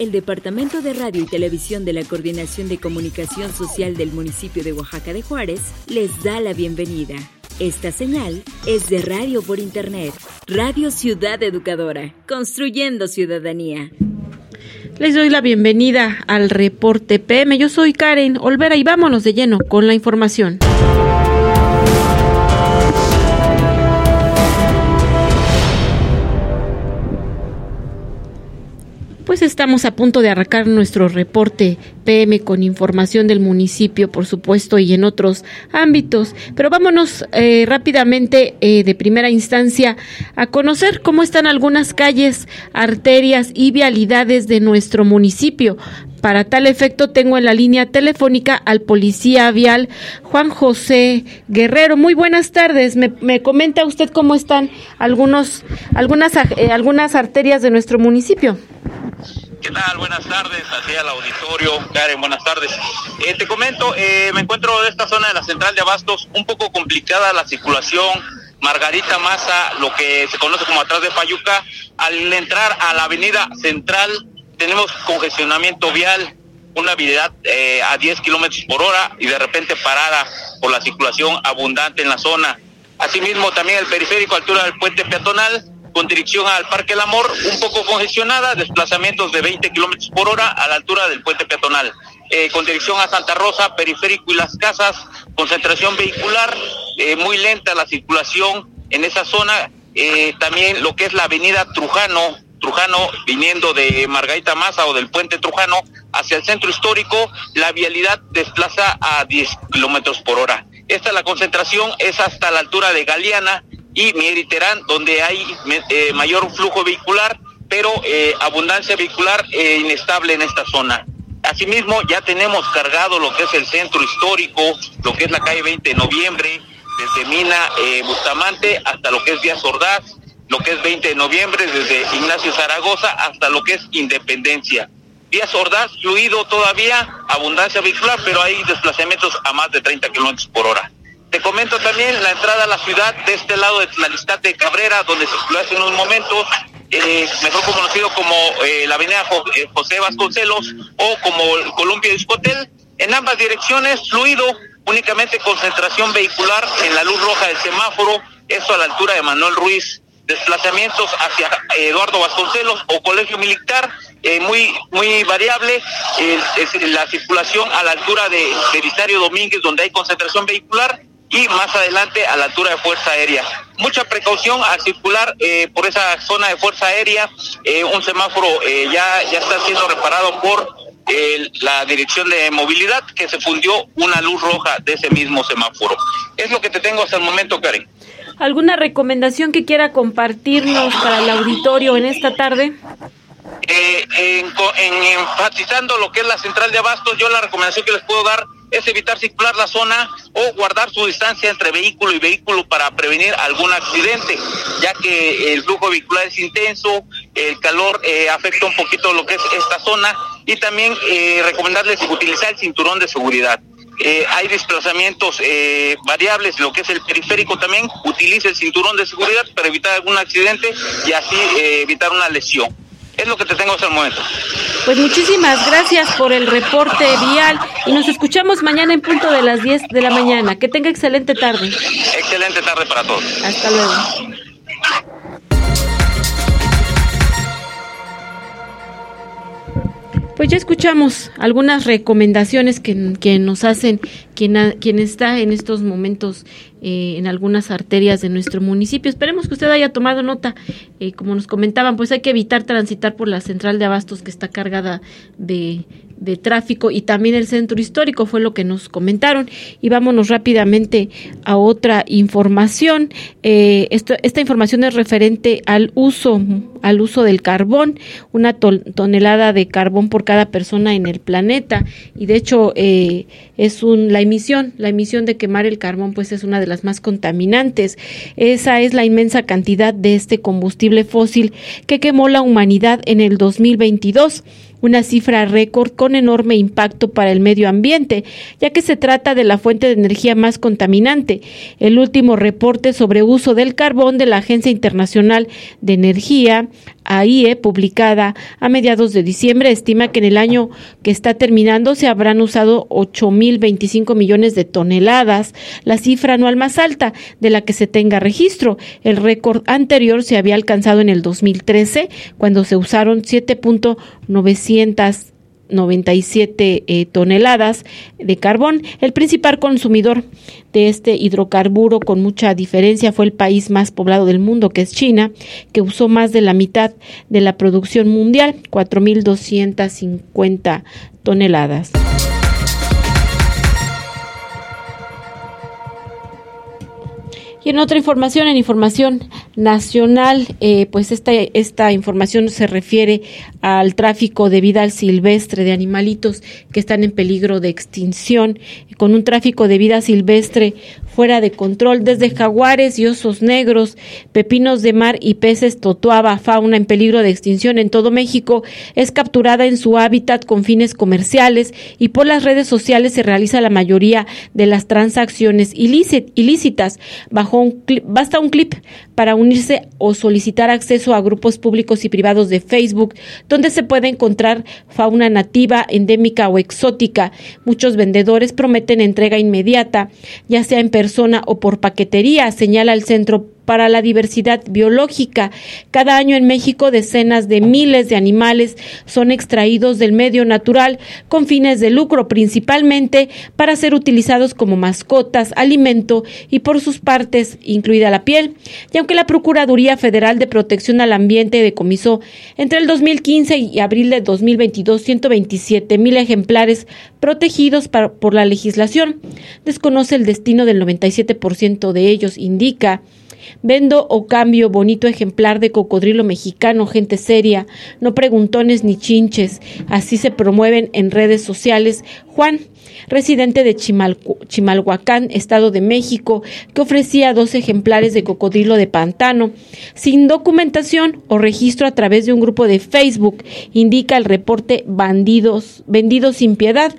El Departamento de Radio y Televisión de la Coordinación de Comunicación Social del municipio de Oaxaca de Juárez les da la bienvenida. Esta señal es de radio por Internet, Radio Ciudad Educadora, construyendo ciudadanía. Les doy la bienvenida al reporte PM. Yo soy Karen Olvera y vámonos de lleno con la información. Pues estamos a punto de arrancar nuestro reporte PM con información del municipio, por supuesto, y en otros ámbitos. Pero vámonos eh, rápidamente eh, de primera instancia a conocer cómo están algunas calles, arterias y vialidades de nuestro municipio. Para tal efecto, tengo en la línea telefónica al policía vial Juan José Guerrero. Muy buenas tardes. Me, comenta usted cómo están algunos, algunas, eh, algunas arterias de nuestro municipio. ¿Qué tal? Buenas tardes, hacia el auditorio. Karen, buenas tardes. Eh, te comento, eh, me encuentro en esta zona de la central de Abastos, un poco complicada la circulación. Margarita Maza, lo que se conoce como atrás de Fayuca, al entrar a la avenida central tenemos congestionamiento vial, una habilidad eh, a 10 kilómetros por hora y de repente parada por la circulación abundante en la zona. Asimismo, también el periférico, altura del puente peatonal, con dirección al Parque El Amor, un poco congestionada, desplazamientos de 20 kilómetros por hora a la altura del puente peatonal. Eh, con dirección a Santa Rosa, periférico y las casas, concentración vehicular, eh, muy lenta la circulación en esa zona. También lo que es la avenida Trujano, Trujano viniendo de Margarita Maza o del puente Trujano hacia el centro histórico, la vialidad desplaza a 10 kilómetros por hora. Esta la concentración es hasta la altura de Galeana y Mieriterán, donde hay eh, mayor flujo vehicular, pero eh, abundancia vehicular eh, inestable en esta zona. Asimismo, ya tenemos cargado lo que es el centro histórico, lo que es la calle 20 de noviembre, desde Mina Bustamante hasta lo que es Díaz Ordaz, lo que es 20 de noviembre, desde Ignacio Zaragoza hasta lo que es Independencia. Díaz Ordaz, fluido todavía, abundancia vehicular, pero hay desplazamientos a más de 30 kilómetros por hora. Te comento también la entrada a la ciudad de este lado de la lista de Cabrera, donde circuló hace unos momentos, eh, mejor conocido como eh, la avenida eh, José Vasconcelos o como el Columbia Discotel. En ambas direcciones, fluido, únicamente concentración vehicular en la luz roja del semáforo, eso a la altura de Manuel Ruiz. Desplazamientos hacia Eduardo Vasconcelos o Colegio Militar, muy muy variable la circulación a la altura de Belisario Domínguez donde hay concentración vehicular y más adelante a la altura de Fuerza Aérea. Mucha precaución al circular eh, por esa zona de Fuerza Aérea. Eh, un semáforo eh, ya, ya está siendo reparado por la Dirección de Movilidad, que se fundió una luz roja de ese mismo semáforo. Es lo que te tengo hasta el momento, Karen. ¿Alguna recomendación que quiera compartirnos para el auditorio en esta tarde? en, en enfatizando lo que es la central de abastos, yo la recomendación que les puedo dar es evitar circular la zona o guardar su distancia entre vehículo y vehículo para prevenir algún accidente, ya que el flujo vehicular es intenso, el calor eh, afecta un poquito lo que es esta zona y también eh, recomendarles utilizar el cinturón de seguridad. Eh, hay desplazamientos eh, variables, lo que es el periférico también, utilice el cinturón de seguridad para evitar algún accidente y así evitar una lesión. Es lo que te tengo hasta el momento. Pues muchísimas gracias por el reporte vial y nos escuchamos mañana en punto de las 10 de la mañana. Que tenga excelente tarde. Excelente tarde para todos. Hasta luego. Pues ya escuchamos algunas recomendaciones que, que nos hacen quien, quien está en estos momentos eh, en algunas arterias de nuestro municipio. Esperemos que usted haya tomado nota. Eh, como nos comentaban, pues hay que evitar transitar por la central de abastos que está cargada de, de tráfico y también el centro histórico fue lo que nos comentaron y vámonos rápidamente a otra información eh, esto, esta información es referente al uso al uso del carbón una tonelada de carbón por cada persona en el planeta y de hecho eh, es un la emisión la emisión de quemar el carbón pues es una de las más contaminantes esa es la inmensa cantidad de este combustible fósil que quemó la humanidad en el 2022 una cifra récord con enorme impacto para el medio ambiente, ya que se trata de la fuente de energía más contaminante. El último reporte sobre uso del carbón de la Agencia Internacional de Energía AIE, publicada a mediados de diciembre, estima que en el año que está terminando se habrán usado 8.025 millones de toneladas, la cifra anual más alta de la que se tenga registro. El récord anterior se había alcanzado en el 2013, cuando se usaron 7.900 97 eh, toneladas de carbón. El principal consumidor de este hidrocarburo con mucha diferencia fue el país más poblado del mundo, que es China, que usó más de la mitad de la producción mundial, 4.250 toneladas. Y en otra información, en información nacional, eh, pues esta, esta información se refiere al tráfico de vida silvestre de animalitos que están en peligro de extinción, con un tráfico de vida silvestre fuera de control, desde jaguares y osos negros, pepinos de mar y peces totuaba, fauna en peligro de extinción en todo México, es capturada en su hábitat con fines comerciales y por las redes sociales se realiza la mayoría de las transacciones ilícitas. Bajo un basta un clip para unirse o solicitar acceso a grupos públicos y privados de Facebook, donde se puede encontrar fauna nativa, endémica o exótica. Muchos vendedores prometen entrega inmediata, ya sea en persona o por paquetería, señala el Centro para la diversidad biológica. Cada año en México decenas de miles de animales son extraídos del medio natural con fines de lucro, principalmente para ser utilizados como mascotas, alimento y por sus partes, incluida la piel. Y aunque la Procuraduría Federal de Protección al Ambiente decomisó entre el 2015 y abril de 2022 127 mil ejemplares protegidos por la legislación, desconoce el destino del 97% de ellos, indica Vendo o cambio bonito ejemplar de cocodrilo mexicano, gente seria, no preguntones ni chinches. Así se promueven en redes sociales. Juan, residente de Chimalhuacán, Estado de México, que ofrecía dos ejemplares de cocodrilo de pantano, sin documentación o registro a través de un grupo de Facebook, indica el reporte Bandidos, Vendidos sin Piedad.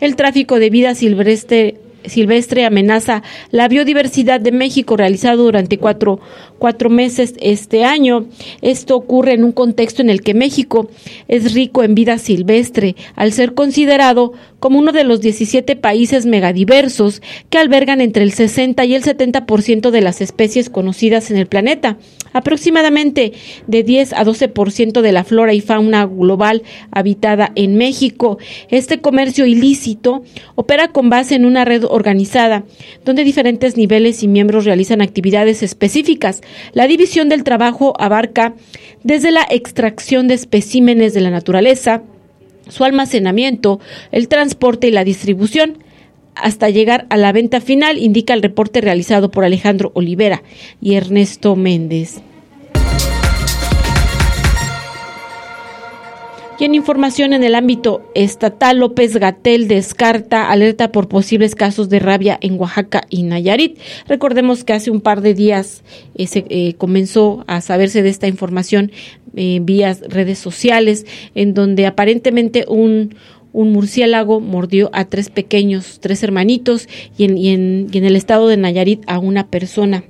El tráfico de vida silvestre silvestre amenaza la biodiversidad de México realizado durante cuatro, cuatro meses este año. Esto ocurre en un contexto en el que México es rico en vida silvestre, al ser considerado como uno de los 17 países megadiversos que albergan entre el 60 y el 70% de las especies conocidas en el planeta. Aproximadamente de 10 a 12% de la flora y fauna global habitada en México. Este comercio ilícito opera con base en una red organizada, donde diferentes niveles y miembros realizan actividades específicas. La división del trabajo abarca desde la extracción de especímenes de la naturaleza, su almacenamiento, el transporte y la distribución hasta llegar a la venta final, indica el reporte realizado por Alejandro Olivera y Ernesto Méndez. Y en información en el ámbito estatal, López Gatel descarta alerta por posibles casos de rabia en Oaxaca y Nayarit. Recordemos que hace un par de días eh, se eh, comenzó a saberse de esta información eh, vía redes sociales, en donde aparentemente un, murciélago mordió a tres pequeños, tres hermanitos, y en, y en el estado de Nayarit a una persona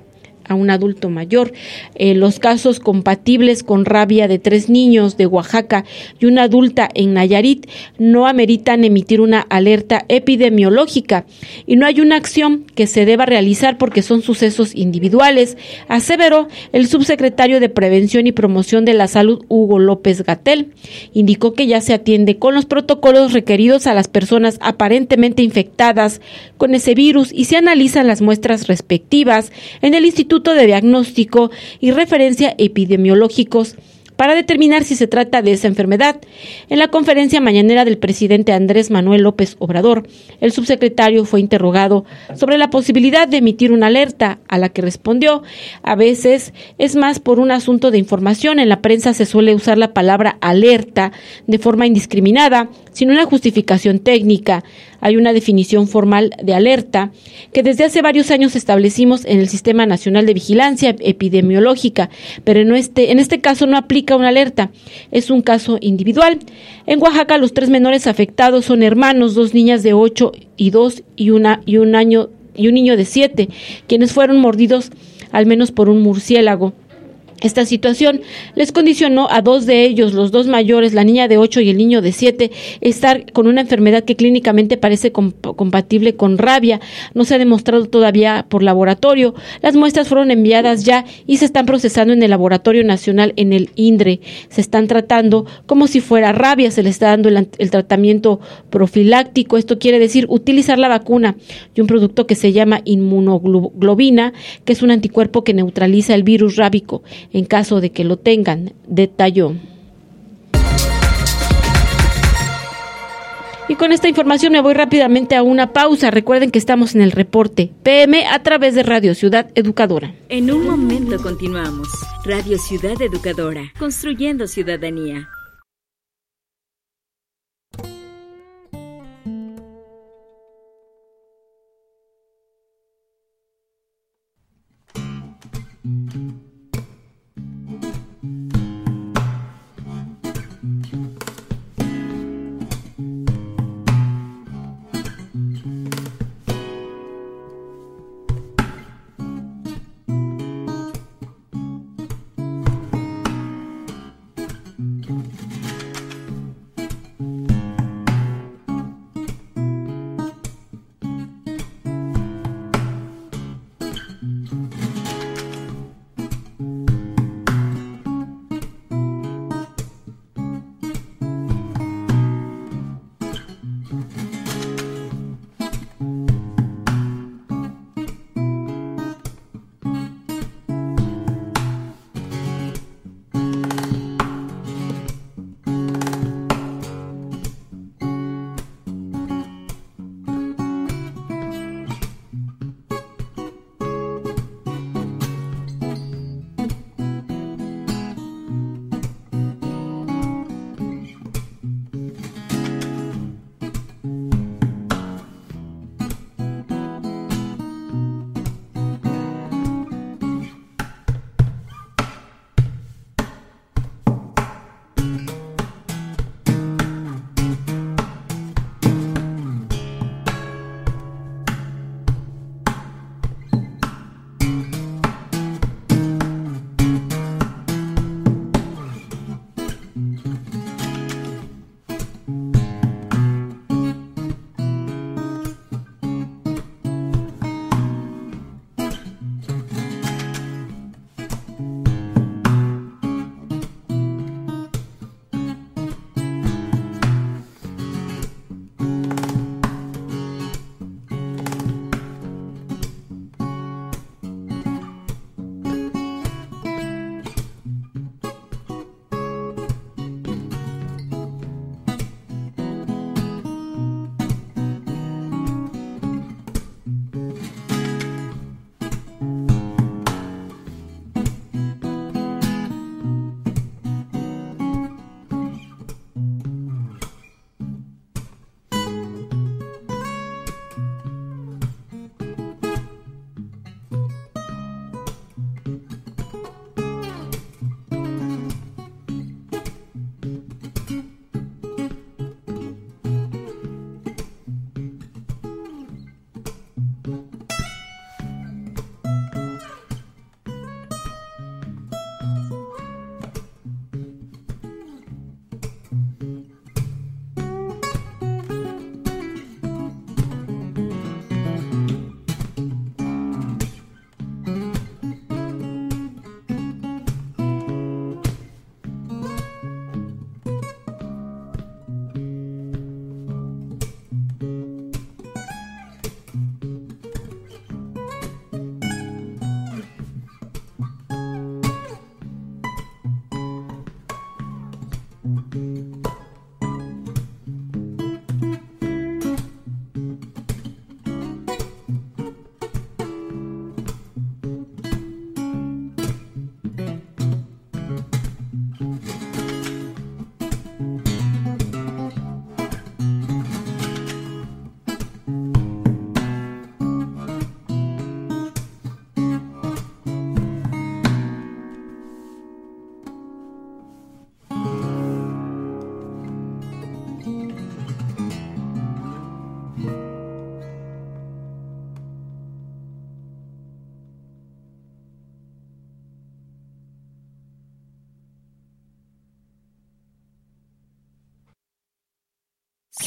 a un adulto mayor. Eh, los casos compatibles con rabia de tres niños de Oaxaca y una adulta en Nayarit no ameritan emitir una alerta epidemiológica y no hay una acción que se deba realizar porque son sucesos individuales, aseveró el subsecretario de Prevención y Promoción de la Salud, Hugo López Gatel. Indicó que ya se atiende con los protocolos requeridos a las personas aparentemente infectadas con ese virus y se analizan las muestras respectivas en el Instituto de Diagnóstico y Referencia Epidemiológicos para determinar si se trata de esa enfermedad. En la conferencia mañanera del presidente Andrés Manuel López Obrador, el subsecretario fue interrogado sobre la posibilidad de emitir una alerta, a la que respondió, a veces es más por un asunto de información. En la prensa se suele usar la palabra alerta de forma indiscriminada, sin una justificación técnica. Hay una definición formal de alerta que desde hace varios años establecimos en el Sistema Nacional de Vigilancia Epidemiológica, pero en este, este caso no aplica una alerta, es un caso individual. En Oaxaca los tres menores afectados son hermanos, dos niñas de 8 y 2 y, una, y un año y un niño de 7, quienes fueron mordidos al menos por un murciélago. Esta situación les condicionó a dos de ellos, los dos mayores, la niña de 8 y el niño de 7, estar con una enfermedad que clínicamente parece compatible con rabia. No se ha demostrado todavía por laboratorio. Las muestras fueron enviadas ya y se están procesando en el Laboratorio Nacional en el INDRE. Se están tratando como si fuera rabia, se le está dando el, tratamiento profiláctico. Esto quiere decir utilizar la vacuna y un producto que se llama inmunoglobina, que es un anticuerpo que neutraliza el virus rábico en caso de que lo tengan, detalló. Y con esta información me voy rápidamente a una pausa. Recuerden que estamos en el reporte PM a través de Radio Ciudad Educadora. En un momento continuamos. Radio Ciudad Educadora, construyendo ciudadanía.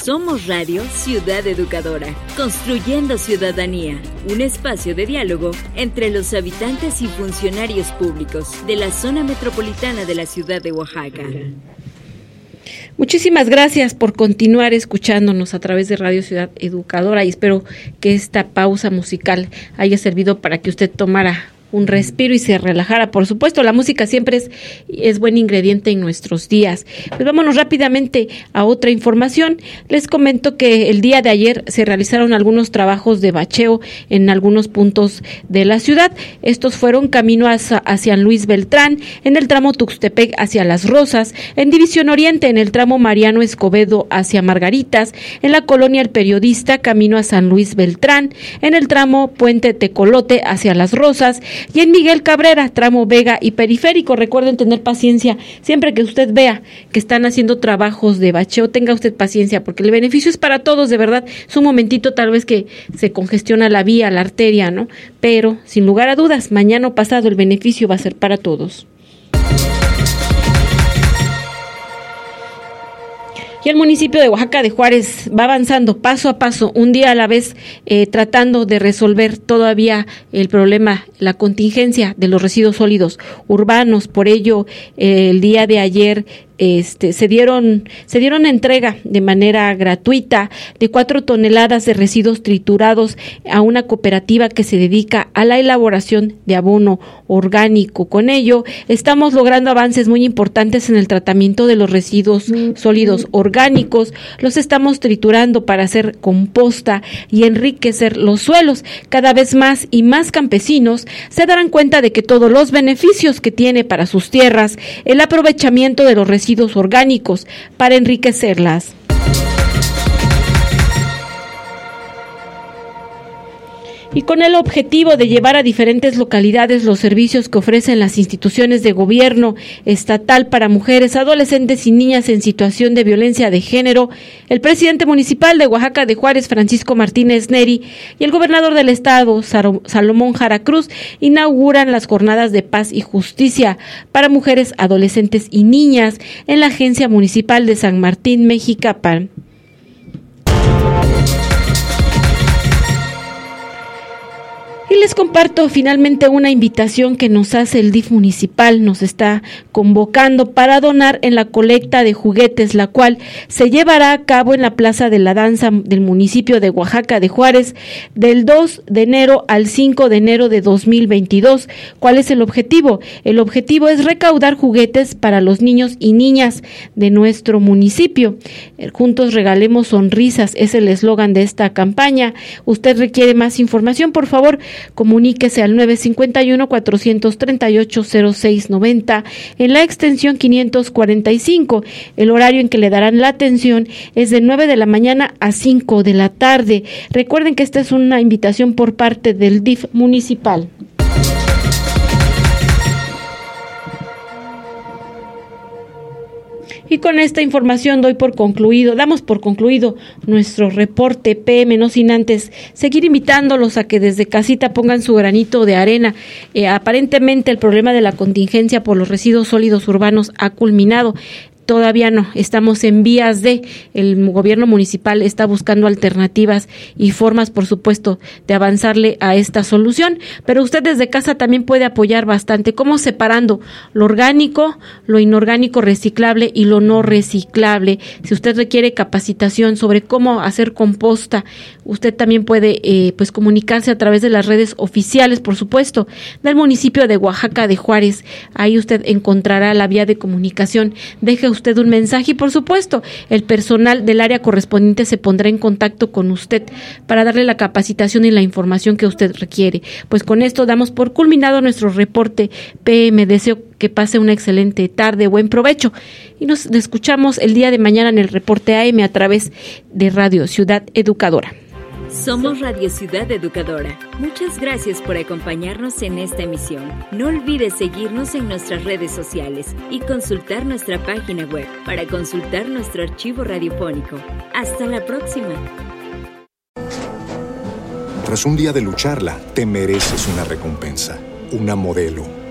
Somos Radio Ciudad Educadora, construyendo ciudadanía, un espacio de diálogo entre los habitantes y funcionarios públicos de la zona metropolitana de la ciudad de Oaxaca. Muchísimas gracias por continuar escuchándonos a través de Radio Ciudad Educadora y espero que esta pausa musical haya servido para que usted tomara un respiro y se relajara. Por supuesto, la música siempre es, es buen ingrediente en nuestros días. Pues vámonos rápidamente a otra información. Les comento que el día de ayer se realizaron algunos trabajos de bacheo en algunos puntos de la ciudad. Estos fueron camino hacia, hacia Luis Beltrán, en el tramo Tuxtepec hacia Las Rosas, en División Oriente, en el tramo Mariano Escobedo hacia Margaritas, en la colonia El Periodista, camino a San Luis Beltrán, en el tramo Puente Tecolote hacia Las Rosas, y en Miguel Cabrera, tramo Vega y Periférico. Recuerden tener paciencia. Siempre que usted vea que están haciendo trabajos de bacheo, tenga usted paciencia, porque el beneficio es para todos, de verdad. Es un momentito tal vez que se congestiona la vía, la arteria, ¿no? Pero, sin lugar a dudas, mañana o pasado el beneficio va a ser para todos. Y el municipio de Oaxaca de Juárez va avanzando paso a paso, un día a la vez, eh, tratando de resolver todavía el problema, la contingencia de los residuos sólidos urbanos. Por ello, eh, el día de ayer este, se dieron se dieron entrega de manera gratuita de cuatro toneladas de residuos triturados a una cooperativa que se dedica a la elaboración de abono orgánico. Con ello estamos logrando avances muy importantes en el tratamiento de los residuos sólidos orgánicos. Los estamos triturando para hacer composta y enriquecer los suelos. Cada vez más y más campesinos se darán cuenta de que todos los beneficios que tiene para sus tierras el aprovechamiento de los residuos orgánicos para enriquecerlas. Y con el objetivo de llevar a diferentes localidades los servicios que ofrecen las instituciones de gobierno estatal para mujeres, adolescentes y niñas en situación de violencia de género, el presidente municipal de Oaxaca de Juárez, Francisco Martínez Neri, y el gobernador del estado, Salomón Jara Cruz, inauguran las jornadas de paz y justicia para mujeres, adolescentes y niñas en la Agencia Municipal de San Martín, Mexicapan. Y les comparto finalmente una invitación que nos hace el DIF municipal, nos está convocando para donar en la colecta de juguetes, la cual se llevará a cabo en la Plaza de la Danza del municipio de Oaxaca de Juárez del 2 de enero al 5 de enero de 2022. ¿Cuál es el objetivo? El objetivo es recaudar juguetes para los niños y niñas de nuestro municipio. Juntos regalemos sonrisas, es el eslogan de esta campaña. Usted requiere más información, por favor, comuníquese al 951-438-0690 en la extensión 545. El horario en que le darán la atención es de 9 de la mañana a 5 de la tarde. Recuerden que esta es una invitación por parte del DIF municipal. Y con esta información doy por concluido, damos por concluido nuestro reporte PM, no sin antes seguir invitándolos a que desde casita pongan su granito de arena. Eh, aparentemente el problema de la contingencia por los residuos sólidos urbanos ha culminado todavía no, estamos en vías de, el gobierno municipal está buscando alternativas y formas, por supuesto, de avanzarle a esta solución, pero usted desde casa también puede apoyar bastante, como separando lo orgánico, lo inorgánico reciclable y lo no reciclable. Si usted requiere capacitación sobre cómo hacer composta, Usted también puede eh, pues comunicarse a través de las redes oficiales, por supuesto, del municipio de Oaxaca de Juárez. Ahí usted encontrará la vía de comunicación. Deje usted un mensaje y, por supuesto, el personal del área correspondiente se pondrá en contacto con usted para darle la capacitación y la información que usted requiere. Pues con esto damos por culminado nuestro reporte PM. Deseo que pase una excelente tarde, buen provecho. Y nos escuchamos el día de mañana en el reporte AM a través de Radio Ciudad Educadora. Somos Radio Ciudad Educadora. Muchas gracias por acompañarnos en esta emisión. No olvides seguirnos en nuestras redes sociales y consultar nuestra página web para consultar nuestro archivo radiofónico. Hasta la próxima. Tras un día de lucharla, te mereces una recompensa, una modelo,